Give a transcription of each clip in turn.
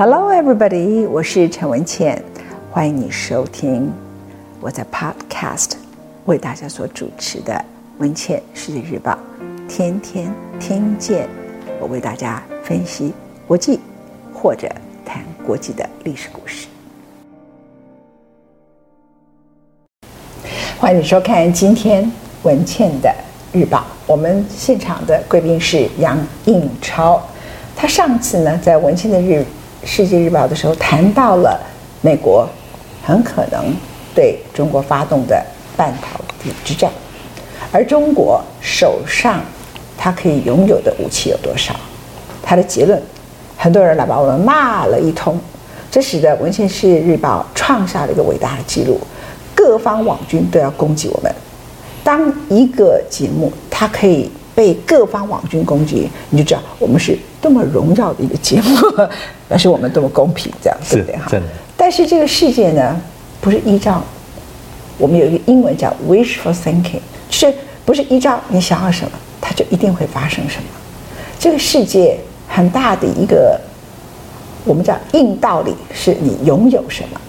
Hello, everybody！我是陈文茜，欢迎你收听我在 Podcast 为大家所主持的《文茜世界日报》，天天听见我为大家分析国际或者谈国际的历史故事。欢迎你收看今天文茜的日报。我们现场的贵宾是杨应超，他上次呢在文茜的日。世界日报的时候谈到了美国很可能对中国发动的半导体之战，而中国手上它可以拥有的武器有多少？他的结论，很多人来把我们骂了一通，这使得《文献世界日报》创下了一个伟大的记录，各方网军都要攻击我们。当一个节目它可以被各方网军攻击，你就知道我们是多么荣耀的一个节目。表示我们多么公平，这样对不对？哈，但是这个世界呢，不是依照我们有一个英文叫 wishful thinking，就是不是依照你想要什么，它就一定会发生什么。这个世界很大的一个我们叫硬道理，是你拥有什么。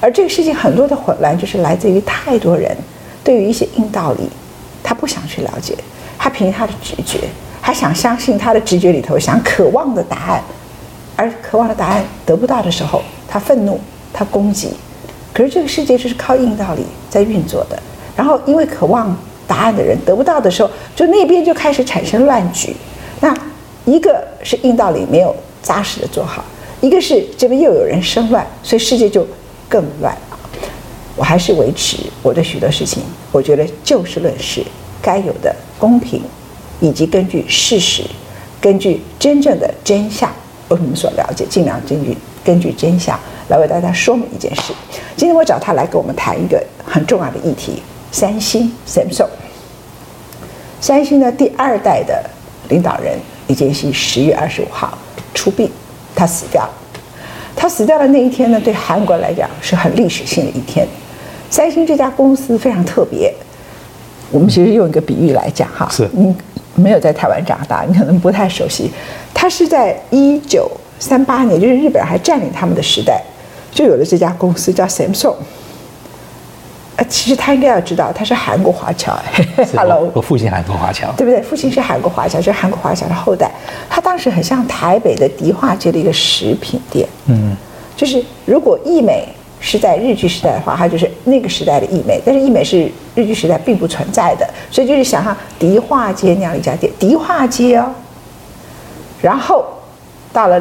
而这个世界很多的混乱，就是来自于太多人对于一些硬道理，他不想去了解，他凭他的直觉，他想相信他的直觉里头想渴望的答案。而渴望的答案得不到的时候，他愤怒，他攻击。可是这个世界就是靠硬道理在运作的。然后因为渴望答案的人得不到的时候，就那边就开始产生乱局。那一个是硬道理没有扎实的做好，一个是这边又有人生乱，所以世界就更乱。我还是维持我对许多事情，我觉得就事论事，该有的公平，以及根据事实，根据真正的真相。为我们所了解，尽量根据根据真相来为大家说明一件事。今天我找他来跟我们谈一个很重要的议题：三星 Samsung。三星的第二代的领导人李健熙十月二十五号出殡，他死掉了。他死掉的那一天呢，对韩国来讲是很历史性的一天。三星这家公司非常特别，我们其实用一个比喻来讲哈，是嗯。没有在台湾长大，你可能不太熟悉。他是在一九三八年，就是日本人还占领他们的时代，就有了这家公司叫 Samsung。呃，其实他应该要知道，他是韩国华侨。Hello，我父亲韩国华侨，对不对？父亲是韩国华侨，就是韩国华侨的后代。他当时很像台北的迪化街的一个食品店。嗯，就是如果义美。是在日据时代的话，它就是那个时代的义美，但是义美是日据时代并不存在的，所以就是想象迪化街那样一家店，迪化街哦。然后到了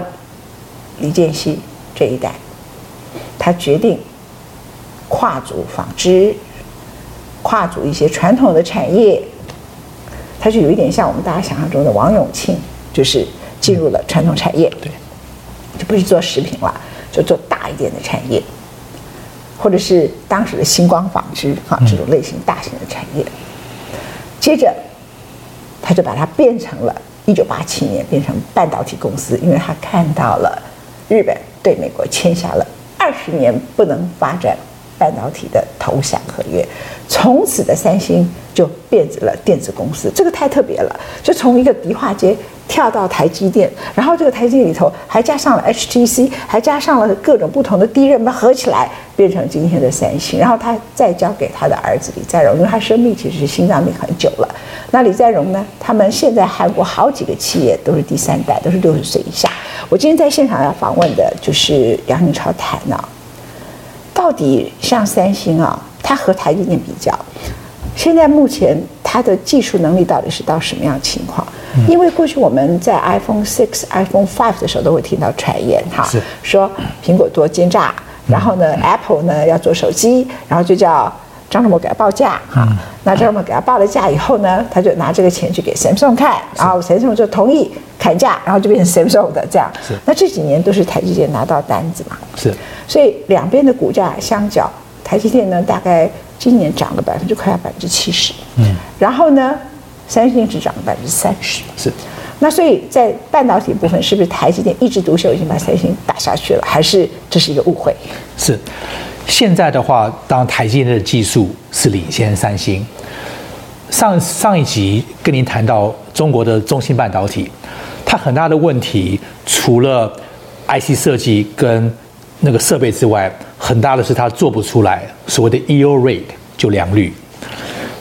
李建熙这一代，他决定跨足纺织，跨足一些传统的产业，他就有一点像我们大家想象中的王永庆，就是进入了传统产业，对，就不是做食品了，就做大一点的产业。或者是当时的星光纺织哈，这种类型大型的产业，接着他就把它变成了一九八七年变成半导体公司，因为他看到了日本对美国签下了二十年不能发展半导体的投降合约，从此的三星就变成了电子公司，这个太特别了，就从一个迪化街。跳到台积电，然后这个台积电里头还加上了 HTC，还加上了各种不同的 DRAM，合起来变成今天的三星。然后他再交给他的儿子李在镕，因为他生病其实是心脏病很久了。那李在镕呢？他们现在韩国好几个企业都是第三代，都是六十岁以下。我今天在现场要访问的就是杨应超谈啊，到底像三星啊，它和台积电比较，现在目前它的技术能力到底是到什么样的情况？因为过去我们在 iPhone Six、iPhone Five 的时候都会听到传言哈，说苹果多奸诈，然后呢，Apple 呢要做手机，然后就叫张忠谋给他报价哈。那张忠谋给他报了价以后呢，他就拿这个钱去给 Samsung 看，然后 Samsung 就同意砍价，然后就变成 Samsung 的这样。是。那这几年都是台积电拿到单子嘛？是。所以两边的股价相较，台积电呢大概今年涨了百分之快要百分之七十。嗯。然后呢？三星只涨了百分之三十，是。那所以在半导体部分，是不是台积电一枝独秀已经把三星打下去了？还是这是一个误会？是。现在的话，当台积电的技术是领先三星。上上一集跟您谈到中国的中芯半导体，它很大的问题，除了 IC 设计跟那个设备之外，很大的是它做不出来所谓的 yield rate 就良率。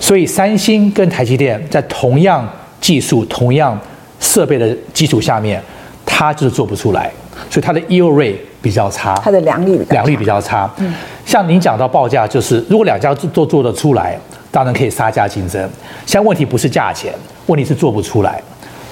所以三星跟台积电在同样技术、同样设备的基础下面，它就是做不出来，所以它的 yield rate 比较差，它的良率良率比较差。嗯，像您讲到报价，就是如果两家都做得出来，当然可以杀价竞争。现在问题不是价钱，问题是做不出来。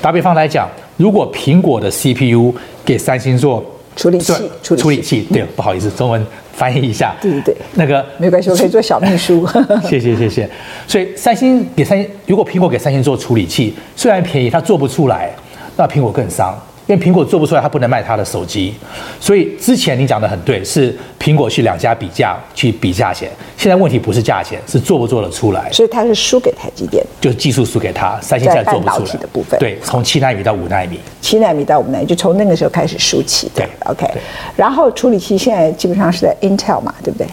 打比方来讲，如果苹果的 CPU 给三星做处理器，处理器，理器对，不好意思，中文。翻译一下，对对对，那个没关系，我可以做小秘书。谢谢谢谢。所以三星给三星，如果苹果给三星做处理器，虽然便宜，它做不出来，那苹果更伤。因为苹果做不出来，它不能卖它的手机，所以之前你讲的很对，是苹果去两家比价，去比价钱。现在问题不是价钱，是做不做得出来。所以它是输给台积电，就是技术输给它。三星现在做不出来。的部分，对，从七纳米到五纳米，七纳米到五纳米，就从那个时候开始输起。对，OK 对。然后处理器现在基本上是在 Intel 嘛，对不对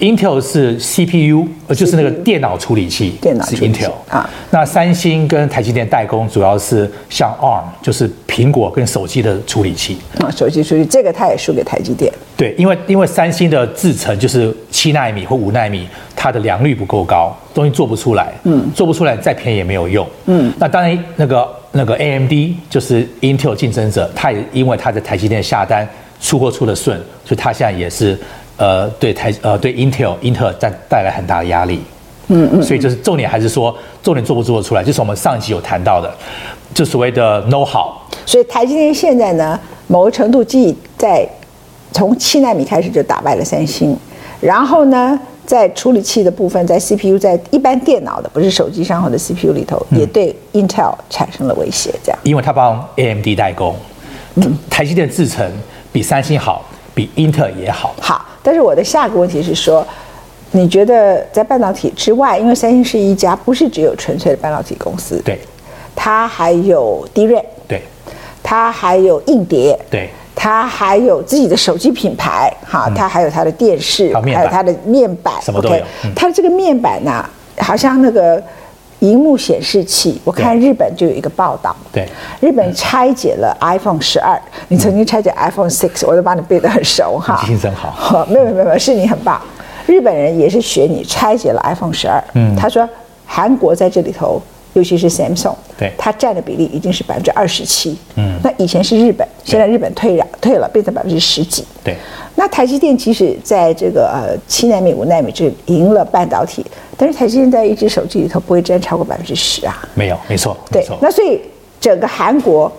？Intel 是 CPU，呃，就是那个电脑处理器，电脑是 Intel 啊。那三星跟台积电代工主要是像 ARM，就是苹果跟。手机的处理器啊，手机处理这个它也输给台积电。对，因为因为三星的制程就是七纳米或五纳米，它的良率不够高，东西做不出来。嗯，做不出来再便宜也没有用。嗯，那当然那个那个 AMD 就是 Intel 竞争者，它也因为它的台积电下单出货出的顺，所以它现在也是呃对台呃对 Intel 英特尔带带来很大的压力。嗯嗯，所以就是重点还是说重点做不做得出来，就是我们上一集有谈到的，就所谓的 know how。所以台积电现在呢，某个程度既在从七纳米开始就打败了三星，然后呢，在处理器的部分，在 CPU 在一般电脑的不是手机上或者 CPU 里头，也对 Intel 产生了威胁。这样，因为他帮 AMD 代工，台积电制程比三星好，比英特尔也好。好，但是我的下个问题是说，你觉得在半导体之外，因为三星是一家不是只有纯粹的半导体公司，对，它还有 DRAM，对。它还有硬碟，对，它还有自己的手机品牌，哈，它还有它的电视，还有它的面板，什么都有。它的这个面板呢，好像那个荧幕显示器，我看日本就有一个报道，对，日本拆解了 iPhone 十二，你曾经拆解 iPhone six，我都把你背得很熟哈，记性真好，没有没有没有，是你很棒，日本人也是学你拆解了 iPhone 十二，嗯，他说韩国在这里头。尤其是 Samsung，对，它占的比例已经是百分之二十七。嗯，那以前是日本，现在日本退让退了，变成百分之十几。对，那台积电即使在这个呃七纳米、五纳米这赢了半导体，但是台积电在一只手机里头不会占超过百分之十啊。没有，没错。对，那所以整个韩国，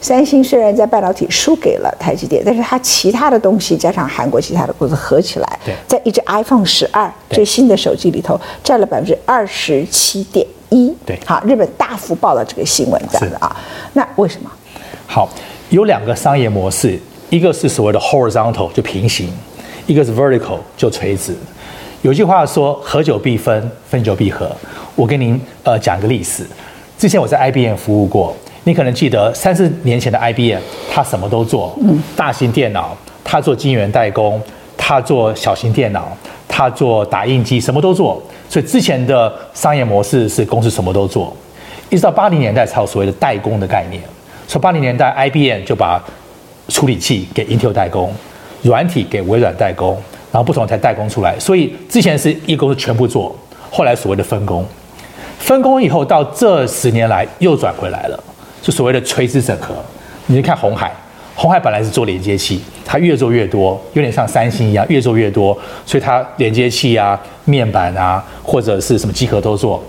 三星虽然在半导体输给了台积电，但是它其他的东西加上韩国其他的公司合起来，在一只 iPhone 十二最新的手机里头占了百分之二十七点。一对，好，日本大幅报了这个新闻，这样的啊，那为什么？好，有两个商业模式，一个是所谓的 horizontal 就平行，一个是 vertical 就垂直。有句话说，合久必分，分久必合。我跟您呃讲一个历史，之前我在 IBM 服务过，你可能记得三四年前的 IBM，它什么都做，嗯，大型电脑，它做晶圆代工，它做小型电脑，它做打印机，什么都做。所以之前的商业模式是公司什么都做，一直到八零年代才有所谓的代工的概念。从八零年代，IBM 就把处理器给 Intel 代工，软体给微软代工，然后不同才代工出来。所以之前是一公司全部做，后来所谓的分工，分工以后到这十年来又转回来了，就所谓的垂直整合。你去看鸿海。鸿海本来是做连接器，它越做越多，有点像三星一样，越做越多，所以它连接器啊、面板啊，或者是什么机壳都做。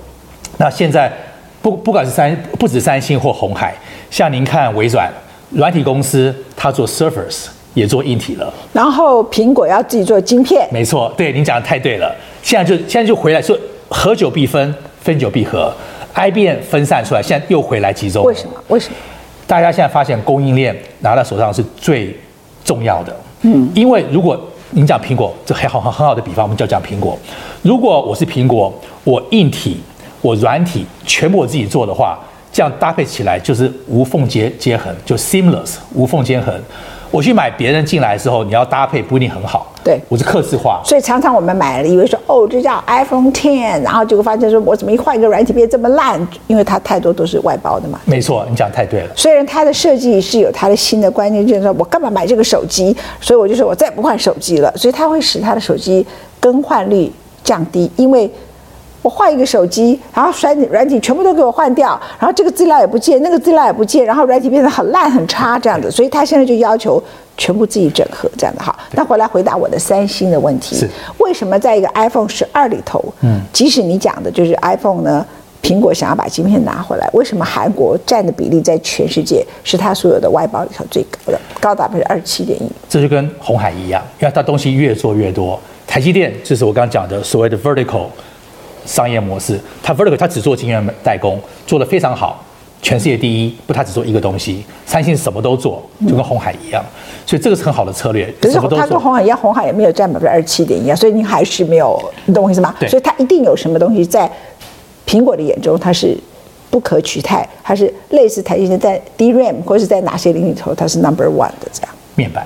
那现在不不管是三不止三星或红海，像您看微软软体公司，它做 Surface 也做硬体了。然后苹果要自己做晶片，没错，对，您讲的太对了。现在就现在就回来说，合久必分，分久必合。IBM 分散出来，现在又回来集中。为什么？为什么？大家现在发现供应链拿到手上是最重要的，嗯，因为如果您讲苹果，这很好很很好的比方，我们就讲苹果。如果我是苹果，我硬体、我软体全部我自己做的话，这样搭配起来就是无缝接接痕，就 seamless 无缝接横。我去买别人进来的时候，你要搭配不一定很好。对，我是客制化，所以常常我们买了，以为说哦，这叫 iPhone Ten，然后结果发现说，我怎么一换一个软体变这么烂？因为它太多都是外包的嘛。没错，你讲太对了。虽然它的设计是有它的新的观念，就是说我干嘛买这个手机？所以我就说我再也不换手机了。所以它会使它的手机更换率降低，因为。我换一个手机，然后软软体全部都给我换掉，然后这个资料也不见，那个资料也不见，然后软体变得很烂很差这样子，所以他现在就要求全部自己整合这样的哈。那回来回答我的三星的问题，为什么在一个 iPhone 十二里头，嗯，即使你讲的就是 iPhone 呢，苹果想要把晶片拿回来，为什么韩国占的比例在全世界是它所有的外包里头最高的，高达百分之二十七点一？这就跟红海一样，因为它东西越做越多，台积电就是我刚刚讲的所谓的 vertical。商业模式，它 vertical 它只做晶圆代工，做得非常好，全世界第一。不，它只做一个东西。三星什么都做，就跟红海一样，所以这个是很好的策略。可是它跟红海一样，红海也没有占百分之二十七点一啊，所以你还是没有，你懂我意思吗？对。所以它一定有什么东西在苹果的眼中它是不可取代，它是类似台积电在 DRAM 或者是在哪些领域里头它是 number one 的这样。面板。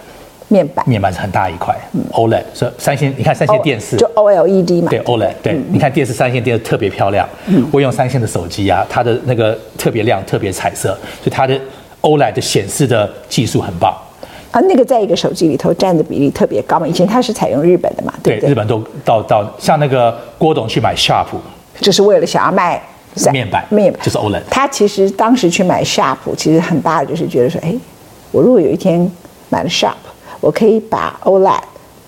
面板，面板是很大一块。嗯，OLED，所以三星，你看三星电视就 OLED 嘛。对，OLED，对，你看电视，三星电视特别漂亮。嗯，我用三星的手机啊，它的那个特别亮，特别彩色，所以它的 OLED 的显示的技术很棒。啊，那个在一个手机里头占的比例特别高嘛。以前它是采用日本的嘛，对不对？日本都到到像那个郭董去买 Sharp，就是为了想要卖面板，面板就是 OLED。他其实当时去买 Sharp，其实很大的就是觉得说，哎，我如果有一天买了 Sharp。我可以把 OLED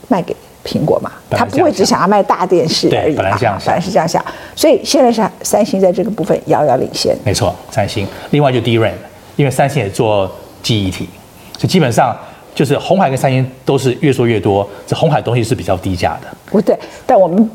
卖给苹果嘛？他不会只想要卖大电视而已。本来这样想，本来是这样想。所以现在是三星在这个部分遥遥领先。没错，三星。另外就 DRAM，因为三星也做记忆体，所以基本上就是红海跟三星都是越做越多。这红海东西是比较低价的。不对，但我们。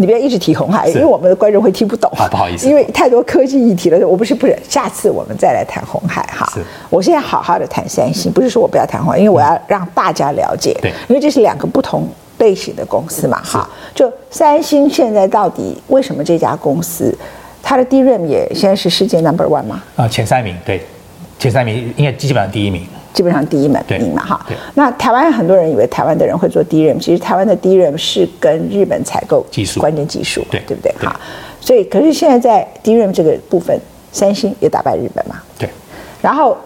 你不要一直提红海，因为我们的观众会听不懂。啊，不好意思，因为太多科技议题了。我不是不是，下次我们再来谈红海哈。是。我现在好好的谈三星，不是说我不要谈红海，因为我要让大家了解。对。因为这是两个不同类型的公司嘛，哈。就三星现在到底为什么这家公司，它的 DRAM 也现在是世界 number one 吗？啊，前三名，对，前三名应该基本上第一名。基本上第一门名嘛哈，那台湾很多人以为台湾的人会做 DRAM，其实台湾的 DRAM 是跟日本采购技术关键技术，对对不对哈？所以可是现在在 DRAM 这个部分，三星也打败日本嘛，对。然后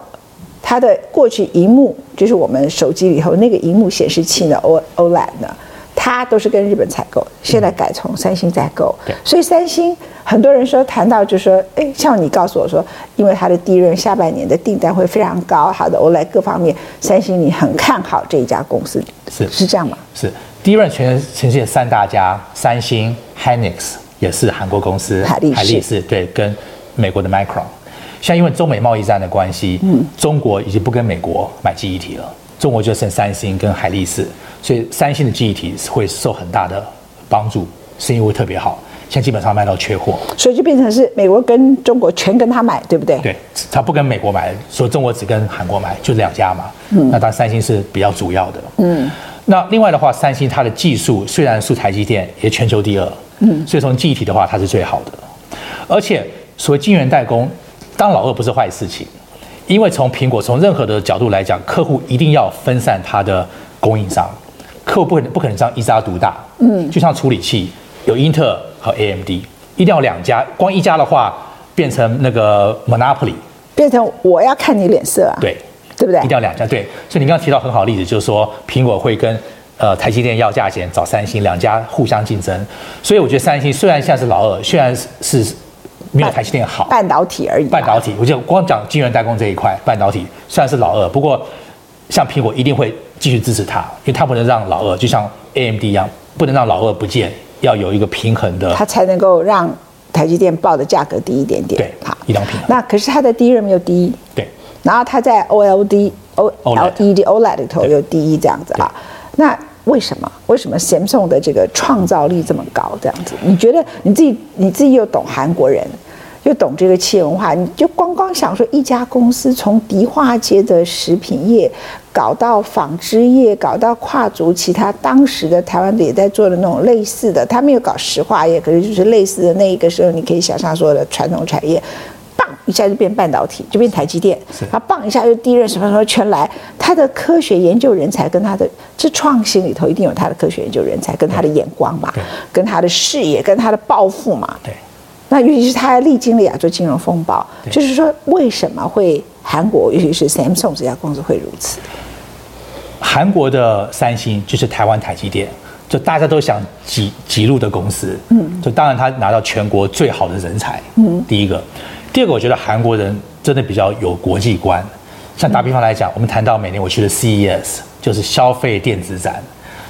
它的过去荧幕就是我们手机里头那个荧幕显示器呢，O OLED 呢。它都是跟日本采购，现在改从三星在购，对，所以三星很多人说谈到就说，哎，像你告诉我说，因为它的 DRAM 下半年的订单会非常高，好的 OLED 各方面，三星你很看好这一家公司，是。是这样吗？是。DRAM 全全世界三大家，三星、Hynix 也是韩国公司，海力士，对，跟美国的 Micron，像因为中美贸易战的关系，嗯，中国已经不跟美国买记忆体了，中国就剩三星跟海力士。所以三星的记忆体会受很大的帮助，生意会特别好，现在基本上卖到缺货。所以就变成是美国跟中国全跟他买，对不对？对，他不跟美国买，所以中国只跟韩国买，就两家嘛。嗯，那当然三星是比较主要的。嗯，那另外的话，三星它的技术虽然是台积电也全球第二，嗯，所以从记忆体的话，它是最好的。而且所谓晶圆代工，当老二不是坏事情，因为从苹果从任何的角度来讲，客户一定要分散它的供应商。客户不可能不可能这样一家独大，嗯，就像处理器有英特尔和 AMD，一定要两家，光一家的话变成那个 monopoly，变成我要看你脸色啊，对，对不对？一定要两家，对。所以你刚刚提到很好的例子，就是说苹果会跟呃台积电要价钱，找三星，两家互相竞争。所以我觉得三星虽然现在是老二，虽然是没有台积电好，半导体而已，半导体，我就光讲晶圆代工这一块，半导体虽然是老二，不过像苹果一定会。继续支持它，因为它不能让老二就像 AMD 一样，不能让老二不见，要有一个平衡的，它才能够让台积电报的价格低一点点。对，好，一定要平衡。那可是它的 DRAM 又低，对。然后它在 OLED、OLED、OLED 里头又低，这样子啊。那为什么？为什么？Samsung 的这个创造力这么？高？这样子，你觉得你自己你自己又懂韩国人？又懂这个企业文化，你就光光想说一家公司从迪化街的食品业搞到纺织业，搞到跨足其他当时的台湾也在做的那种类似的，他没有搞石化业，可是就是类似的那一个时候，你可以想象说的传统产业，棒一下就变半导体，就变台积电，它棒一下就 DRAM 什么？什么？全来，他的科学研究人才跟他的这创新里头一定有他的科学研究人才跟他的眼光嘛，跟他的视野跟他的抱负嘛。对。那尤其是他还历经了亚洲金融风暴，就是说为什么会韩国尤其是 Samsung 这家公司会如此？韩国的三星就是台湾台积电，就大家都想挤挤入的公司。嗯。就当然他拿到全国最好的人才。嗯。第一个，第二个，我觉得韩国人真的比较有国际观。像打比方来讲，我们谈到每年我去的 CES，就是消费电子展，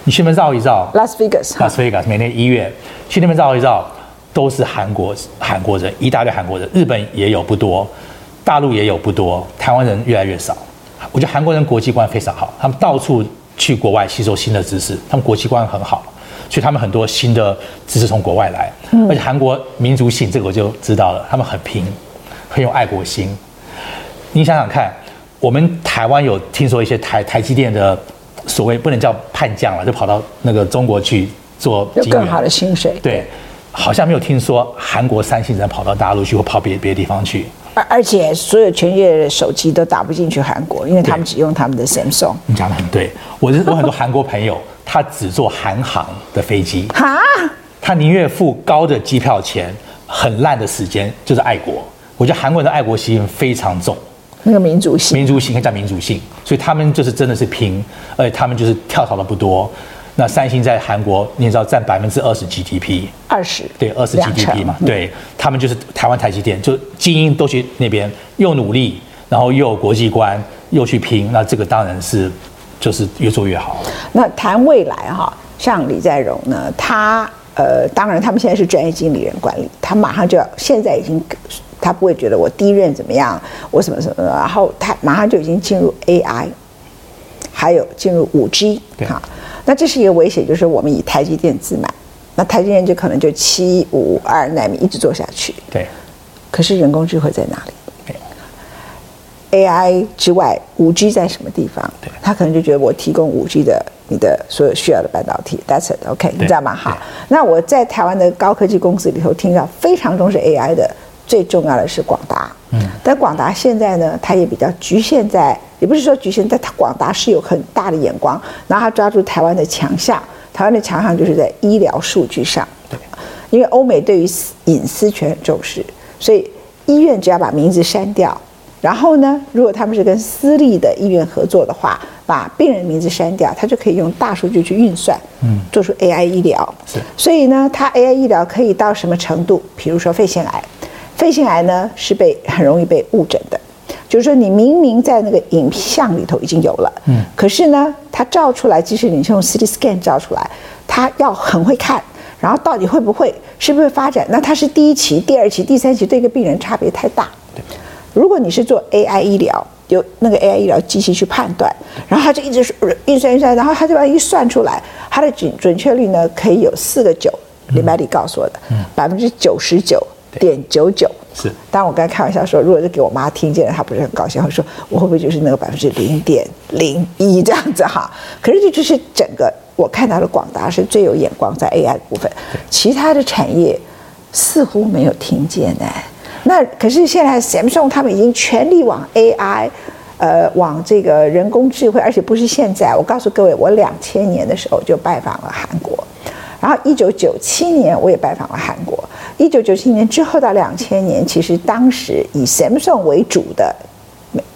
你去那边绕一绕，Las Vegas，Las Vegas，每年一月去那边绕一绕，都是韩国韩国人，一大堆韩国人，日本也有不多，大陆也有不多，台湾人越来越少。我觉得韩国人国际观非常好，他们到处去国外吸收新的知识，他们国际观很好，所以他们很多新的知识从国外来，而且韩国民族性这个我就知道了，他们很拼，很有爱国心。你想想看。我们台湾有听说一些台台积电的所谓不能叫叛将了，就跑到那个中国去做有更好的薪水。对，好像没有听说韩国三星人跑到大陆去或跑别别的地方去。而而且所有全世界的手机都打不进去韩国，因为他们只用他们的 Samsung。你讲的很对，我是 我很多韩国朋友，他只坐韩航的飞机。哈？他宁愿付高的机票钱，很烂的时间，就是爱国。我觉得韩国人的爱国心非常重。那个民族性，民族性，可以叫民族性，所以他们就是真的是拼，而且他们就是跳槽的不多。那三星在韩国，你知道占百分之二十 GDP，二十对二十 GDP 嘛？对，他们就是台湾台积电，就精英都去那边，又努力，然后又有国际观，又去拼，那这个当然是就是越做越好。那谈未来哈，像李在镕呢，他呃，当然他们现在是专业经理人管理，他马上就要，现在已经。他不会觉得我第一任怎么样，我什么什么，然后他马上就已经进入 AI，还有进入五 G，哈，那这是一个威胁，就是我们以台积电自满，那台积电就可能就七五二纳米一直做下去。对，可是人工智慧在哪里？对，AI 之外，五 G 在什么地方？对，他可能就觉得我提供五 G 的你的所有需要的半导体，That's it，OK，你知道吗？好，那我在台湾的高科技公司里头听到非常重视 AI 的。最重要的是广达，嗯，但广达现在呢，它也比较局限在，也不是说局限在，它广达是有很大的眼光，然后它抓住台湾的强项，台湾的强项就是在医疗数据上，对，因为欧美对于隐私权很重视，所以医院只要把名字删掉，然后呢，如果他们是跟私立的医院合作的话，把病人名字删掉，它就可以用大数据去运算，嗯，做出 AI 医疗，是，所以呢，它 AI 医疗可以到什么程度？比如说肺腺癌。肺腺癌呢是被很容易被误诊的，就是说你明明在那个影像里头已经有了，嗯，可是呢，它照出来，即使你是用 CT scan 照出来，它要很会看，然后到底会不会，是不是发展？那它是第一期、第二期、第三期，对一个病人差别太大。如果你是做 AI 医疗，有那个 AI 医疗机器去判断，然后它就一直运算运算，然后它就把它一算出来，它的准准确率呢可以有四个九。林百里告诉我的，百分之九十九。点九九是，但我刚才开玩笑说，如果是给我妈听见了，她不是很高兴，会说我会不会就是那个百分之零点零一这样子哈？可是这就是整个我看到的广达是最有眼光在 AI 的部分，其他的产业似乎没有听见呢。那可是现在 Samsung 他们已经全力往 AI，呃，往这个人工智慧，而且不是现在。我告诉各位，我两千年的时候就拜访了韩国，然后一九九七年我也拜访了韩国。一九九七年之后到两千年，其实当时以 Samsung 为主的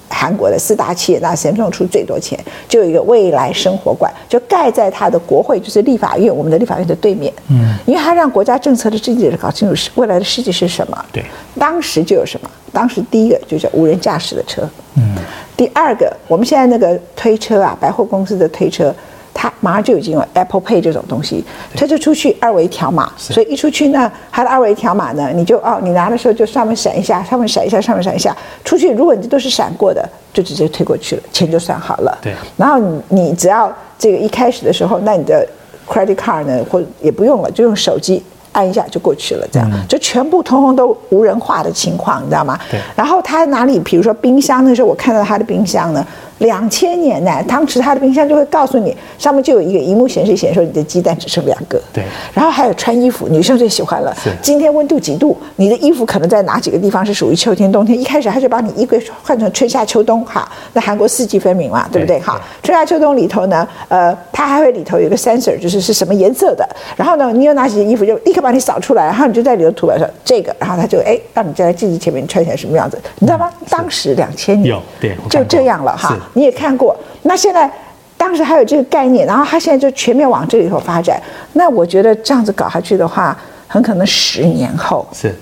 韩国的四大企业，那 Samsung 出最多钱，就有一个未来生活馆，就盖在它的国会，就是立法院，我们的立法院的对面。嗯，因为它让国家政策的制定者搞清楚是未来的世界是什么。对，当时就有什么？当时第一个就叫无人驾驶的车。嗯，第二个，我们现在那个推车啊，百货公司的推车。它马上就已经有 Apple Pay 这种东西，它就出去二维条码，所以一出去呢，它的二维条码呢，你就哦，你拿的时候就上面闪一下，上面闪一下，上面闪一下，出去如果你都是闪过的，就直接推过去了，钱就算好了。对。然后你你只要这个一开始的时候，那你的 credit card 呢，或也不用了，就用手机按一下就过去了，这样就全部通通都无人化的情况，你知道吗？对。然后他哪里，比如说冰箱，那时候我看到他的冰箱呢。两千年呢，当时他的冰箱就会告诉你，上面就有一个荧幕显示，显示说你的鸡蛋只剩两个。对。然后还有穿衣服，女生最喜欢了。是。今天温度几度？你的衣服可能在哪几个地方是属于秋天、冬天？一开始他就把你衣柜换成春夏秋冬，哈。那韩国四季分明嘛，对不对？哈。春夏秋冬里头呢，呃，它还会里头有个 sensor，就是是什么颜色的。然后呢，你有哪几件衣服，就立刻把你扫出来，然后你就在里头涂表说这个，然后他就哎，让你站在镜子前面穿起来什么样子，你知道吗？嗯、当时两千年有对，就这样了哈。你也看过。那现在，当时还有这个概念，然后他现在就全面往这里头发展。那我觉得这样子搞下去的话，很可能十年后是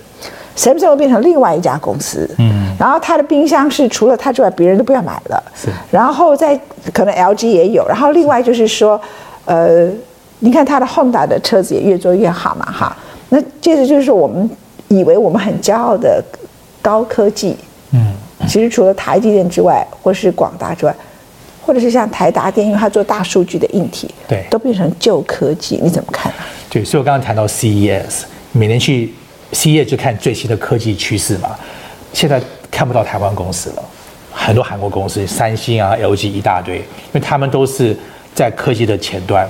，Samsung 变成另外一家公司。嗯，然后他的冰箱是除了他之外，别人都不要买了。是，然后在可能 LG 也有，然后另外就是说，呃，你看他的 Honda 的车子也越做越好嘛，哈。那接着就是，我们以为我们很骄傲的高科技，嗯。其实除了台积电之外，或是广达之外，或者是像台达电，因为它做大数据的硬体，对，都变成旧科技，你怎么看啊？对，所以我刚刚谈到 CES，每年去 CES 就看最新的科技趋势嘛。现在看不到台湾公司了，很多韩国公司，三星啊、LG 一大堆，因为他们都是在科技的前端。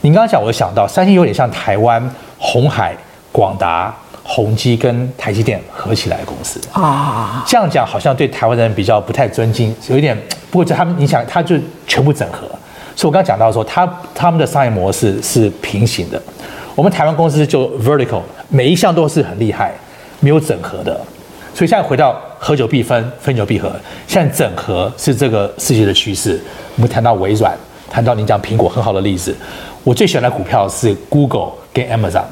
您刚刚讲，我想到三星有点像台湾红海、广达。宏基跟台积电合起来的公司啊，这样讲好像对台湾人比较不太尊敬，有一点。不过这他们，你想，他就全部整合。所以我刚刚讲到说，他他们的商业模式是平行的。我们台湾公司就 vertical，每一项都是很厉害，没有整合的。所以现在回到合久必分，分久必合。现在整合是这个世界的趋势。我们谈到微软，谈到你讲苹果很好的例子。我最喜欢的股票是 Google 跟 Amazon。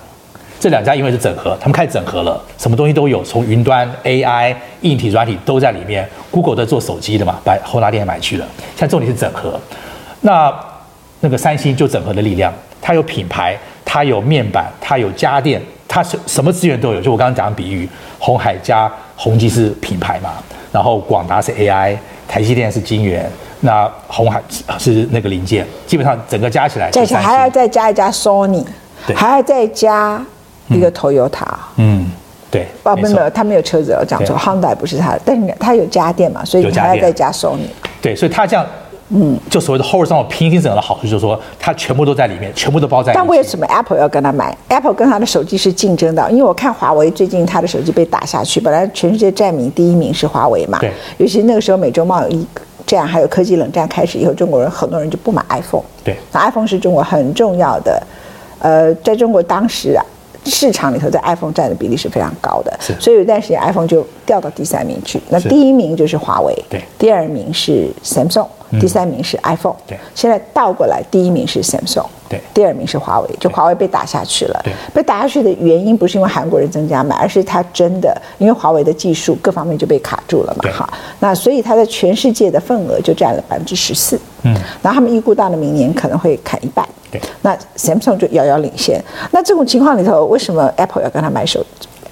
这两家因为是整合，他们开始整合了，什么东西都有，从云端、AI、硬体、软体都在里面。Google 在做手机的嘛，把宏达电也买去了。现在重点是整合。那那个三星就整合的力量，它有品牌，它有面板，它有家电，它什什么资源都有。就我刚刚讲的比喻，红海加宏基是品牌嘛，然后广达是 AI，台积电是晶圆，那红海是那个零件，基本上整个加起来，再还要再加一家 Sony，对，还要再加。一个 Toyota，嗯，对，哦，没有他没有车子，我讲错，Honda 不是他的，但是他有家电嘛，所以还要再加 Sony。对，所以他这样，嗯，就所谓的 horizontal 平行整合的好处就是说，它全部都在里面，全部都包在里面。但为什么 Apple 要跟他买？Apple 跟他的手机是竞争的，因为我看华为最近他的手机被打下去，本来全世界占名第一名是华为嘛，对，尤其那个时候美洲贸易战还有科技冷战开始以后，中国人很多人就不买 iPhone，对，那 iPhone 是中国很重要的，呃，在中国当时啊。市场里头，在 iPhone 占的比例是非常高的，所以有一段时间 iPhone 就掉到第三名去。那第一名就是华为，对，第二名是 Samsung，第三名是 iPhone，对。现在倒过来，第一名是 Samsung，对，第二名是华为，就华为被打下去了。对，被打下去的原因不是因为韩国人增加买，而是它真的因为华为的技术各方面就被卡住了嘛，哈。那所以它在全世界的份额就占了百分之十四，嗯，然后他们预估到了明年可能会砍一半。对，那 Samsung 就遥遥领先。那这种情况里头，为什么 Apple 要跟他买手？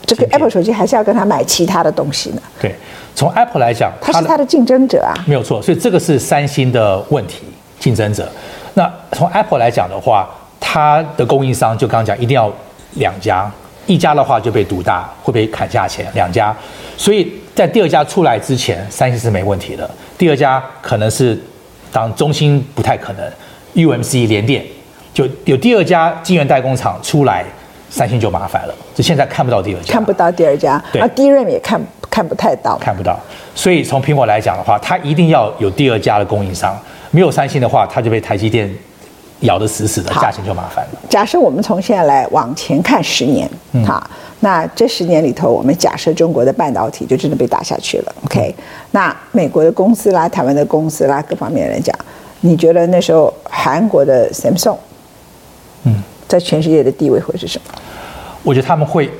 这个 Apple 手机还是要跟他买其他的东西呢？对，从 Apple 来讲，它是它的竞争者啊，没有错。所以这个是三星的问题，竞争者。那从 Apple 来讲的话，它的供应商就刚刚讲，一定要两家，一家的话就被独大，会被砍价钱。两家，所以在第二家出来之前，三星是没问题的。第二家可能是当中兴不太可能，UMC 联电。就有第二家晶圆代工厂出来，三星就麻烦了。就现在看不到第二家，看不到第二家，对，啊，DRAM 也看看不太到，看不到。所以从苹果来讲的话，它一定要有第二家的供应商。没有三星的话，它就被台积电咬得死死的，价钱就麻烦了。假设我们从现在来往前看十年，嗯，好，那这十年里头，我们假设中国的半导体就真的被打下去了。OK，嗯，那美国的公司啦，台湾的公司啦，各方面来讲，你觉得那时候韩国的 Samsung？嗯，在全世界的地位会是什么？我觉得他们会，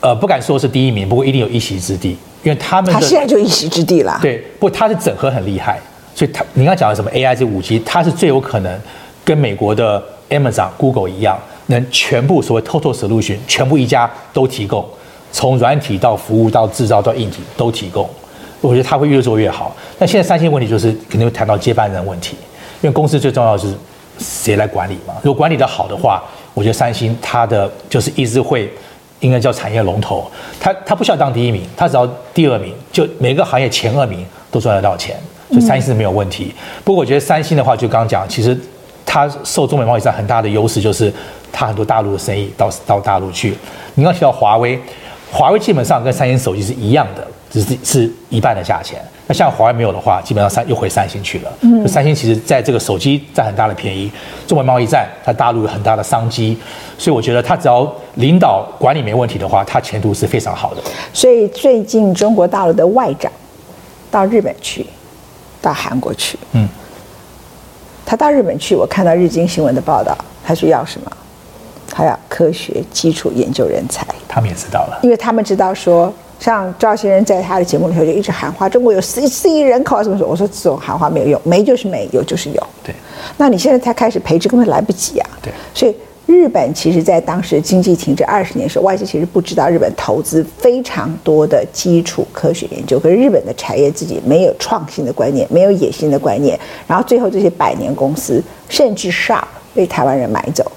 呃，不敢说是第一名，不过一定有一席之地，因为他们他现在就一席之地了。对，不过他的整合很厉害，所以他你刚刚讲的什么 AI 这五 G，它是最有可能跟美国的 Amazon、Google 一样，能全部所谓 Total Solution 全部一家都提供，从软体到服务到制造到硬体都提供。我觉得他会越做越好。那现在三星问题就是肯定会谈到接班人问题，因为公司最重要的是。谁来管理嘛？如果管理得好的话，我觉得三星它的就是一直会，应该叫产业龙头。它它不需要当第一名，它只要第二名，就每个行业前二名都赚得到钱。所以三星是没有问题。不过我觉得三星的话，就刚刚讲，其实它受中美贸易战很大的优势就是它很多大陆的生意到到大陆去。你刚提到华为，华为基本上跟三星手机是一样的，只是是一半的价钱。那像华为没有的话，基本上三又回三星去了。嗯，三星其实在这个手机占很大的便宜，中美贸易战它大陆有很大的商机，所以我觉得它只要领导管理没问题的话，它前途是非常好的。所以最近中国大陆的外长到日本去，到韩国去，嗯，他到日本去，我看到日经新闻的报道，他说要什么？他要科学基础研究人才。他们也知道了，因为他们知道说。像赵先生在他的节目里头就一直喊话，中国有四四亿人口啊，怎么说？我说这种喊话没有用，没就是没有就是有。对，那你现在才开始培植，根本来不及啊。对，所以日本其实在当时经济停滞二十年的时候，外界其实不知道日本投资非常多的基础科学研究，可是日本的产业自己没有创新的观念，没有野心的观念，然后最后这些百年公司甚至 Sharp 被台湾人买走，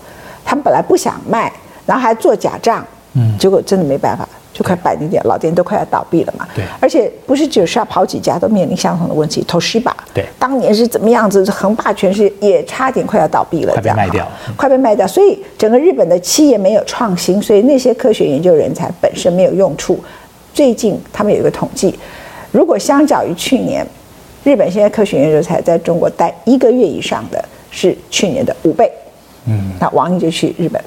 他们本来不想卖，然后还做假账，嗯，结果真的没办法。就快百年店老店都快要倒闭了嘛，对，而且不是只有是要跑几家都面临相同的问题，Toshiba，对，当年是怎么样子横霸全世界，也差点快要倒闭了，快被卖掉，快被卖掉，所以整个日本的企业没有创新，所以那些科学研究人才本身没有用处。最近他们有一个统计，如果相较于去年，日本现在科学研究人才在中国待一个月以上的是去年的五倍，嗯，那王毅就去日本。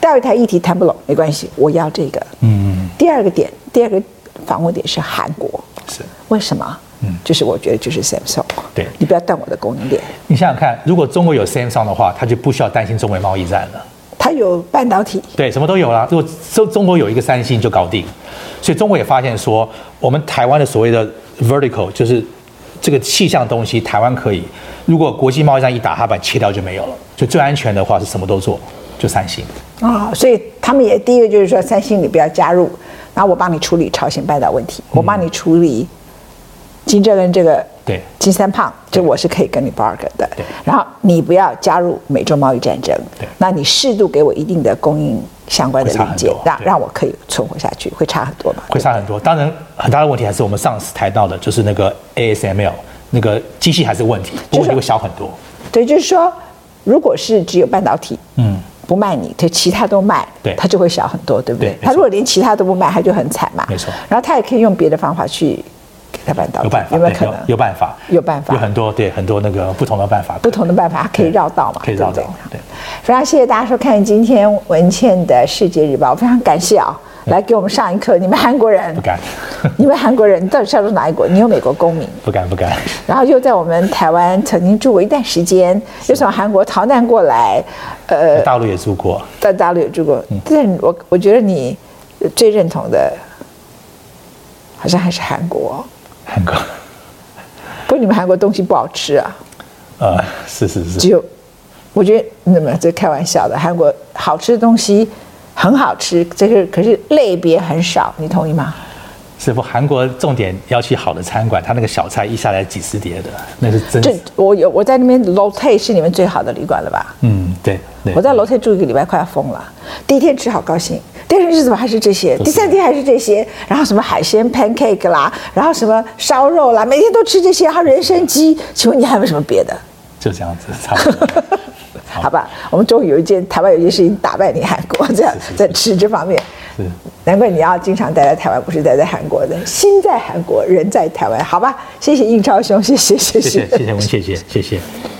第一台议题谈不拢没关系，我要这个。嗯，第二个点，第二个访问点是韩国。是为什么？嗯，就是我觉得就是 Samsung。对，你不要断我的供应链。你想想看，如果中国有 Samsung 的话，他就不需要担心中美贸易战了。它有半导体，对，什么都有了。如果中中国有一个三星就搞定。所以中国也发现说，我们台湾的所谓的 vertical 就是这个气象东西，台湾可以。如果国际贸易战一打，它把它切掉就没有了。所以最安全的话是什么都做。就三星啊、哦，所以他们也第一个就是说，三星你不要加入，然后我帮你处理朝鲜半岛问题，我帮你处理金正恩这个对金三胖，这我是可以跟你 bargain 的。对，然后你不要加入美洲贸易战争，对，那你适度给我一定的供应相关的零件，让让我可以存活下去，会差很多吗？会差很多。当然，很大的问题还是我们上次谈到的，就是那个 ASML 那个机器还是问题，不过会小很多。对，就是说，如果是只有半导体，嗯。不卖你，他其他都卖，对，他就会小很多，对不对？对，他如果连其他都不卖，他就很惨嘛。没错。然后他也可以用别的方法去给他办到，有办法，有没有可能？有办法，有办法，有很多对很多那个不同的办法，不同的办法可以绕道嘛，可以绕道。对，对，非常谢谢大家收看今天文茜的世界日报，非常感谢啊。来给我们上一课，你们韩国人 不敢，你们韩国人到底是要哪一国？你有美国公民？不敢不敢。然后又在我们台湾曾经住过一段时间，又从韩国逃难过来，呃，大陆也住过，在大陆也住过。嗯、但我我觉得你最认同的，好像还是韩国。韩国，不过你们韩国东西不好吃啊。呃，是是是。只有，我觉得那么这开玩笑的，韩国好吃的东西。很好吃，这个可是类别很少，你同意吗？是不？韩国重点要去好的餐馆，他那个小菜一下来几十碟的，那是真。这我有我在那边 Lotte 是你们最好的旅馆了吧？嗯，对。对我在 Lotte 住一个礼拜，快要疯了。第一天吃好高兴，第二天吃怎么还是这些？第三天还是这些，然后什么海鲜 pancake 啦，然后什么烧肉啦，每天都吃这些，还有人参鸡，请问你还有什么别的？就这样子，差不多。好。吧我们终于有一件台湾有一件事情打败你韩国这样在吃这方面。难怪你要经常待在台湾不是待在韩国的心在韩国人在台湾。好吧谢谢印超兄谢谢谢谢。谢谢谢谢谢谢。